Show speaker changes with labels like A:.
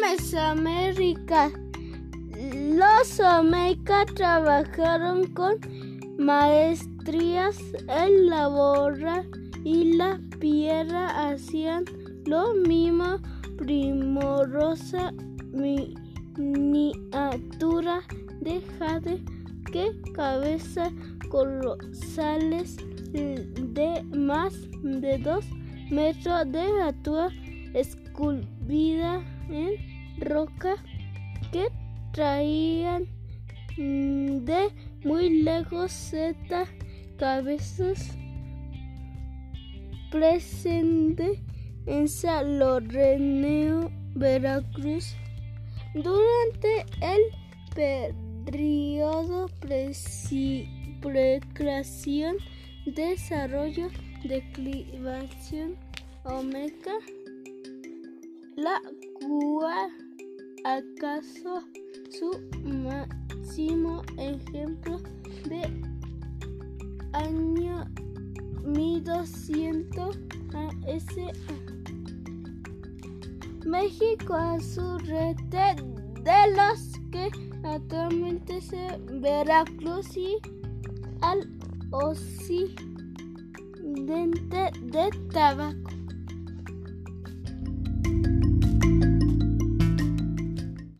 A: Mesoamérica. Los Olmeca trabajaron con maestrías en la borra y la piedra, hacían lo mismo primorosa miniatura de jade que cabeza colosales de más de dos metros de altura esculpida en roca que traían de muy lejos Z cabezas presente en San Lorenzo, Veracruz. Durante el periodo precreación, desarrollo, declivación, omega, la cual acaso su máximo ejemplo de año 1200 a.S. México a su red de los que actualmente se Veracruz y al occidente de Tabaco.